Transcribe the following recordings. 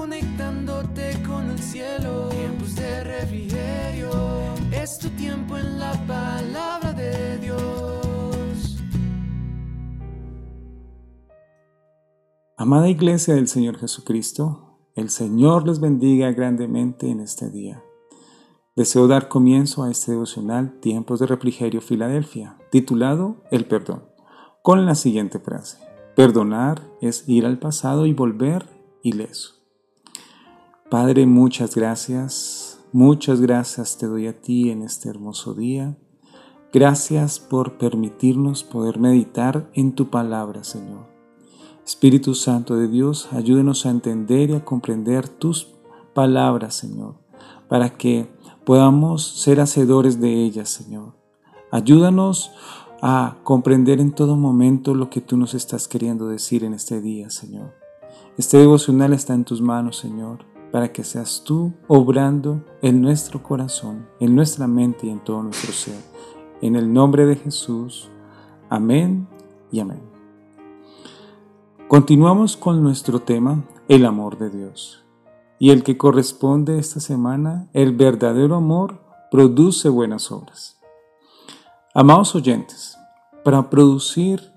conectándote con el cielo. Tiempos de refrigerio, es tu tiempo en la palabra de Dios. Amada Iglesia del Señor Jesucristo, el Señor les bendiga grandemente en este día. Deseo dar comienzo a este devocional Tiempos de Refrigerio Filadelfia, titulado El perdón, con la siguiente frase. Perdonar es ir al pasado y volver ileso. Padre, muchas gracias, muchas gracias te doy a ti en este hermoso día. Gracias por permitirnos poder meditar en tu palabra, Señor. Espíritu Santo de Dios, ayúdenos a entender y a comprender tus palabras, Señor, para que podamos ser hacedores de ellas, Señor. Ayúdanos a comprender en todo momento lo que tú nos estás queriendo decir en este día, Señor. Este devocional está en tus manos, Señor para que seas tú obrando en nuestro corazón, en nuestra mente y en todo nuestro ser. En el nombre de Jesús. Amén y amén. Continuamos con nuestro tema, el amor de Dios. Y el que corresponde esta semana, el verdadero amor produce buenas obras. Amados oyentes, para producir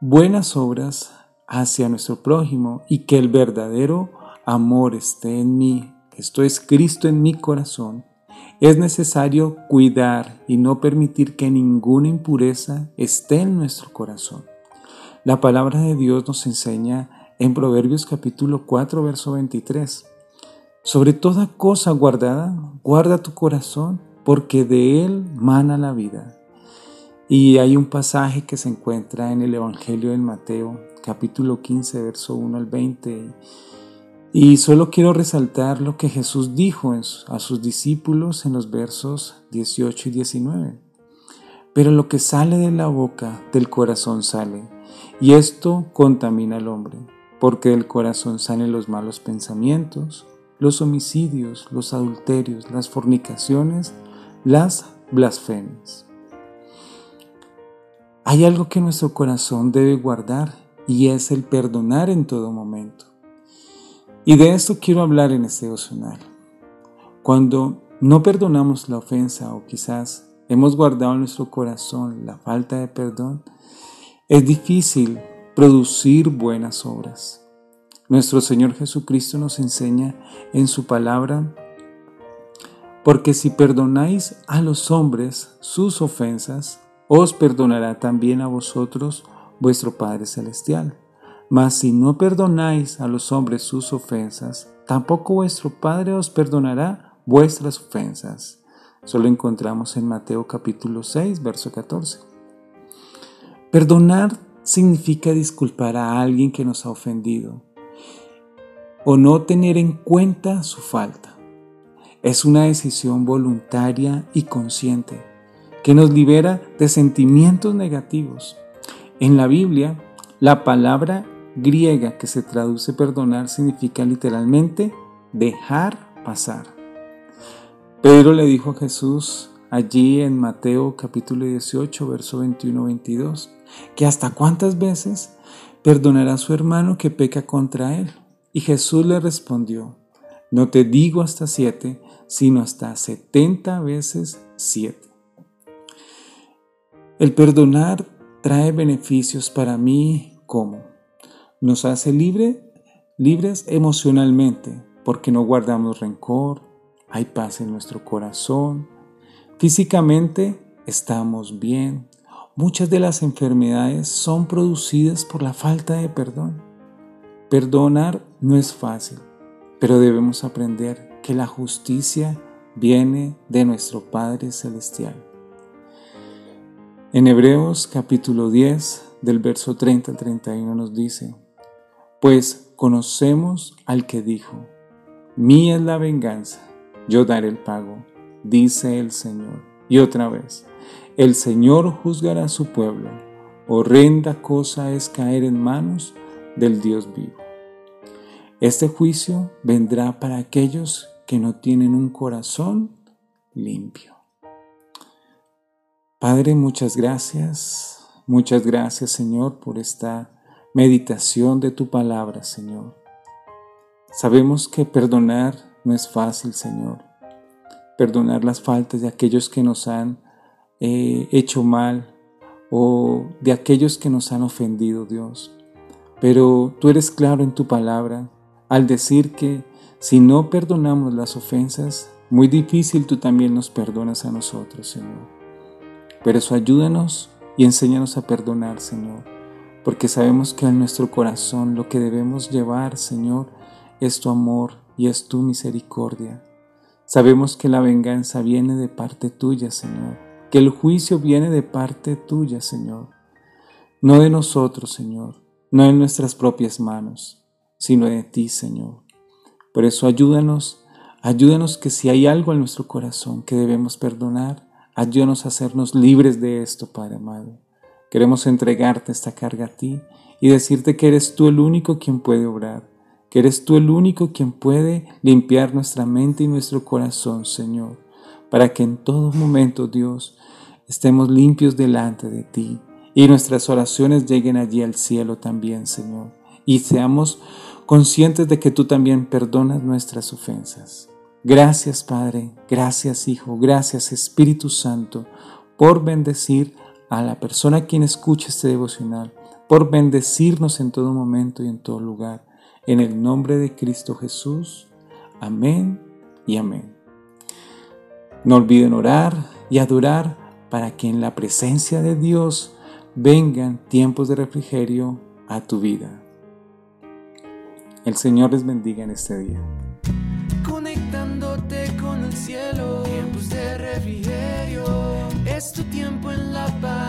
buenas obras hacia nuestro prójimo y que el verdadero amor esté en mí, esto es Cristo en mi corazón, es necesario cuidar y no permitir que ninguna impureza esté en nuestro corazón. La palabra de Dios nos enseña en Proverbios capítulo 4, verso 23. Sobre toda cosa guardada, guarda tu corazón, porque de él mana la vida. Y hay un pasaje que se encuentra en el Evangelio de Mateo, capítulo 15, verso 1 al 20 y solo quiero resaltar lo que Jesús dijo a sus discípulos en los versos 18 y 19. Pero lo que sale de la boca, del corazón sale, y esto contamina al hombre, porque del corazón salen los malos pensamientos, los homicidios, los adulterios, las fornicaciones, las blasfemias. Hay algo que nuestro corazón debe guardar y es el perdonar en todo momento. Y de esto quiero hablar en este devocional. Cuando no perdonamos la ofensa o quizás hemos guardado en nuestro corazón la falta de perdón, es difícil producir buenas obras. Nuestro Señor Jesucristo nos enseña en su palabra, porque si perdonáis a los hombres sus ofensas, os perdonará también a vosotros vuestro Padre Celestial. Mas si no perdonáis a los hombres sus ofensas, tampoco vuestro Padre os perdonará vuestras ofensas. Solo encontramos en Mateo capítulo 6, verso 14. Perdonar significa disculpar a alguien que nos ha ofendido o no tener en cuenta su falta. Es una decisión voluntaria y consciente que nos libera de sentimientos negativos. En la Biblia, la palabra griega que se traduce perdonar significa literalmente dejar pasar. Pedro le dijo a Jesús allí en Mateo capítulo 18, verso 21-22, que hasta cuántas veces perdonará a su hermano que peca contra él. Y Jesús le respondió, no te digo hasta siete, sino hasta setenta veces siete. El perdonar trae beneficios para mí como nos hace libre, libres emocionalmente porque no guardamos rencor, hay paz en nuestro corazón, físicamente estamos bien. Muchas de las enfermedades son producidas por la falta de perdón. Perdonar no es fácil, pero debemos aprender que la justicia viene de nuestro Padre Celestial. En Hebreos capítulo 10, del verso 30 al 31 nos dice, pues conocemos al que dijo, Mía es la venganza, yo daré el pago, dice el Señor. Y otra vez, el Señor juzgará a su pueblo. Horrenda cosa es caer en manos del Dios vivo. Este juicio vendrá para aquellos que no tienen un corazón limpio. Padre, muchas gracias. Muchas gracias, Señor, por esta meditación de tu palabra, Señor. Sabemos que perdonar no es fácil, Señor. Perdonar las faltas de aquellos que nos han eh, hecho mal o de aquellos que nos han ofendido, Dios. Pero tú eres claro en tu palabra al decir que si no perdonamos las ofensas, muy difícil tú también nos perdonas a nosotros, Señor. Pero eso ayúdanos y enséñanos a perdonar, Señor, porque sabemos que en nuestro corazón lo que debemos llevar, Señor, es tu amor y es tu misericordia. Sabemos que la venganza viene de parte tuya, Señor, que el juicio viene de parte tuya, Señor, no de nosotros, Señor, no en nuestras propias manos, sino de ti, Señor. Por eso ayúdanos, ayúdanos que si hay algo en nuestro corazón que debemos perdonar, ayúdanos a hacernos libres de esto, Padre amado. Queremos entregarte esta carga a ti y decirte que eres tú el único quien puede obrar que eres tú el único quien puede limpiar nuestra mente y nuestro corazón, Señor, para que en todo momento, Dios, estemos limpios delante de ti y nuestras oraciones lleguen allí al cielo también, Señor, y seamos conscientes de que tú también perdonas nuestras ofensas. Gracias, Padre, gracias, Hijo, gracias, Espíritu Santo, por bendecir a la persona quien escucha este devocional, por bendecirnos en todo momento y en todo lugar. En el nombre de Cristo Jesús. Amén y amén. No olviden orar y adorar para que en la presencia de Dios vengan tiempos de refrigerio a tu vida. El Señor les bendiga en este día. Conectándote con el cielo, tiempos de refrigerio, es tu tiempo en la palabra